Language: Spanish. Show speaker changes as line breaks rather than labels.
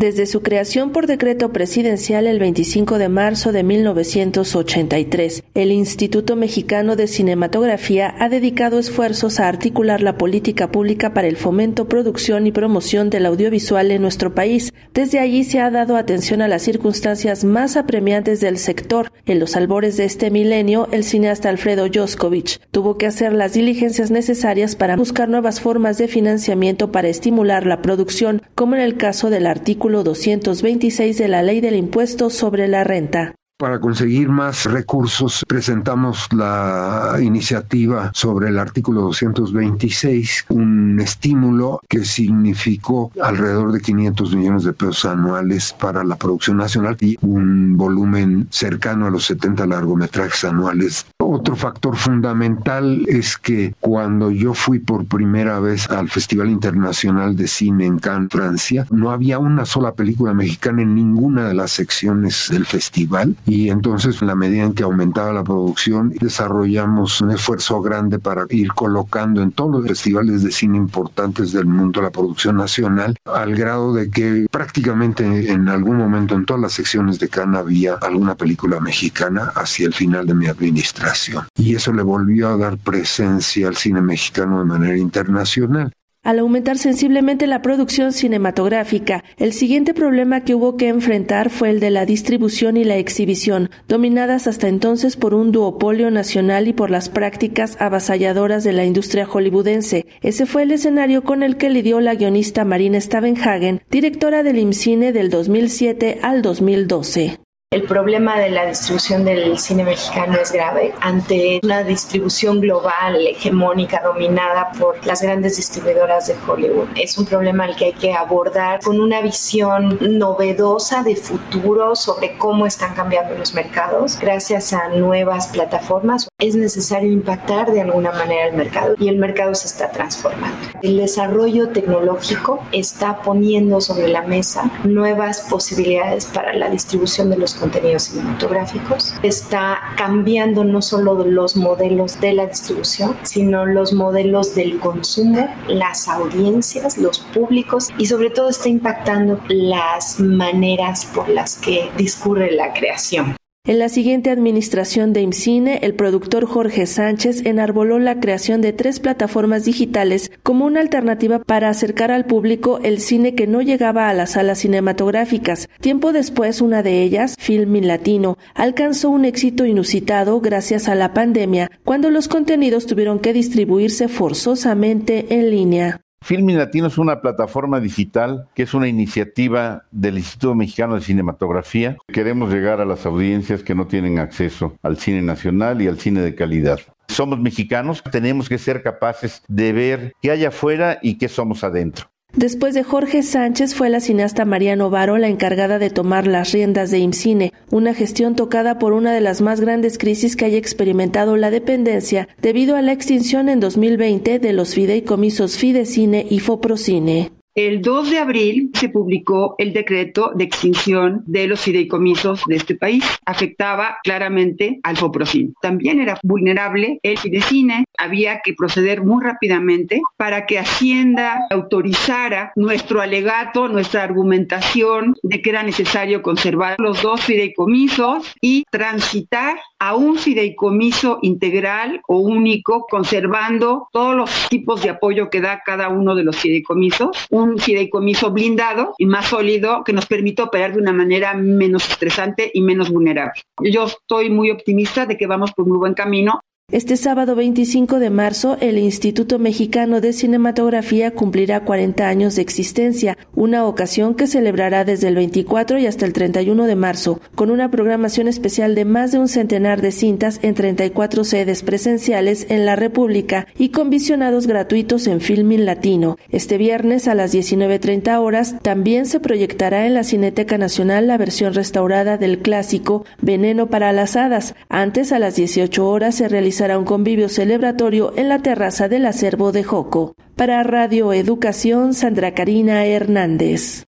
Desde su creación por decreto presidencial el 25 de marzo de 1983, el Instituto Mexicano de Cinematografía ha dedicado esfuerzos a articular la política pública para el fomento, producción y promoción del audiovisual en nuestro país. Desde allí se ha dado atención a las circunstancias más apremiantes del sector. En los albores de este milenio, el cineasta Alfredo Joskovich tuvo que hacer las diligencias necesarias para buscar nuevas formas de financiamiento para estimular la producción, como en el caso del artículo artículo 226 de la Ley del Impuesto sobre la Renta.
Para conseguir más recursos, presentamos la iniciativa sobre el artículo 226, un estímulo que significó alrededor de 500 millones de pesos anuales para la producción nacional y un volumen cercano a los 70 largometrajes anuales. Otro factor fundamental es que cuando yo fui por primera vez al Festival Internacional de Cine en Cannes, Francia, no había una sola película mexicana en ninguna de las secciones del festival. Y entonces en la medida en que aumentaba la producción desarrollamos un esfuerzo grande para ir colocando en todos los festivales de cine importantes del mundo la producción nacional al grado de que prácticamente en algún momento en todas las secciones de Cannes había alguna película mexicana hacia el final de mi administración y eso le volvió a dar presencia al cine mexicano de manera internacional.
Al aumentar sensiblemente la producción cinematográfica, el siguiente problema que hubo que enfrentar fue el de la distribución y la exhibición, dominadas hasta entonces por un duopolio nacional y por las prácticas avasalladoras de la industria hollywoodense. Ese fue el escenario con el que lidió la guionista Marina Stavenhagen, directora del IMCINE del 2007 al 2012.
El problema de la distribución del cine mexicano es grave ante una distribución global, hegemónica, dominada por las grandes distribuidoras de Hollywood. Es un problema al que hay que abordar con una visión novedosa de futuro sobre cómo están cambiando los mercados gracias a nuevas plataformas. Es necesario impactar de alguna manera el mercado y el mercado se está transformando. El desarrollo tecnológico está poniendo sobre la mesa nuevas posibilidades para la distribución de los contenidos cinematográficos. Está cambiando no solo los modelos de la distribución, sino los modelos del consumo, las audiencias, los públicos y sobre todo está impactando las maneras por las que discurre la creación.
En la siguiente administración de IMCINE, el productor Jorge Sánchez enarboló la creación de tres plataformas digitales como una alternativa para acercar al público el cine que no llegaba a las salas cinematográficas. Tiempo después, una de ellas, Filmin Latino, alcanzó un éxito inusitado gracias a la pandemia, cuando los contenidos tuvieron que distribuirse forzosamente en línea.
Filmin Latino es una plataforma digital que es una iniciativa del Instituto Mexicano de Cinematografía. Queremos llegar a las audiencias que no tienen acceso al cine nacional y al cine de calidad. Somos mexicanos, tenemos que ser capaces de ver qué hay afuera y qué somos adentro.
Después de Jorge Sánchez fue la cineasta María Novaro la encargada de tomar las riendas de IMCINE, una gestión tocada por una de las más grandes crisis que haya experimentado la dependencia debido a la extinción en 2020 de los fideicomisos Fidecine y Foprocine.
El 2 de abril se publicó el decreto de extinción de los fideicomisos de este país. Afectaba claramente al Foprocin. También era vulnerable el Fidecine. Había que proceder muy rápidamente para que Hacienda autorizara nuestro alegato, nuestra argumentación de que era necesario conservar los dos fideicomisos y transitar a un fideicomiso integral o único, conservando todos los tipos de apoyo que da cada uno de los fideicomisos fideicomiso blindado y más sólido que nos permita operar de una manera menos estresante y menos vulnerable. Yo estoy muy optimista de que vamos por muy buen camino
este sábado 25 de marzo, el Instituto Mexicano de Cinematografía cumplirá 40 años de existencia, una ocasión que celebrará desde el 24 y hasta el 31 de marzo, con una programación especial de más de un centenar de cintas en 34 sedes presenciales en la República y con visionados gratuitos en Filmin Latino. Este viernes a las 19.30 horas también se proyectará en la Cineteca Nacional la versión restaurada del clásico Veneno para las Hadas. Antes, a las 18 horas, se realizará será un convivio celebratorio en la terraza del acervo de Joco. Para Radio Educación, Sandra Karina Hernández.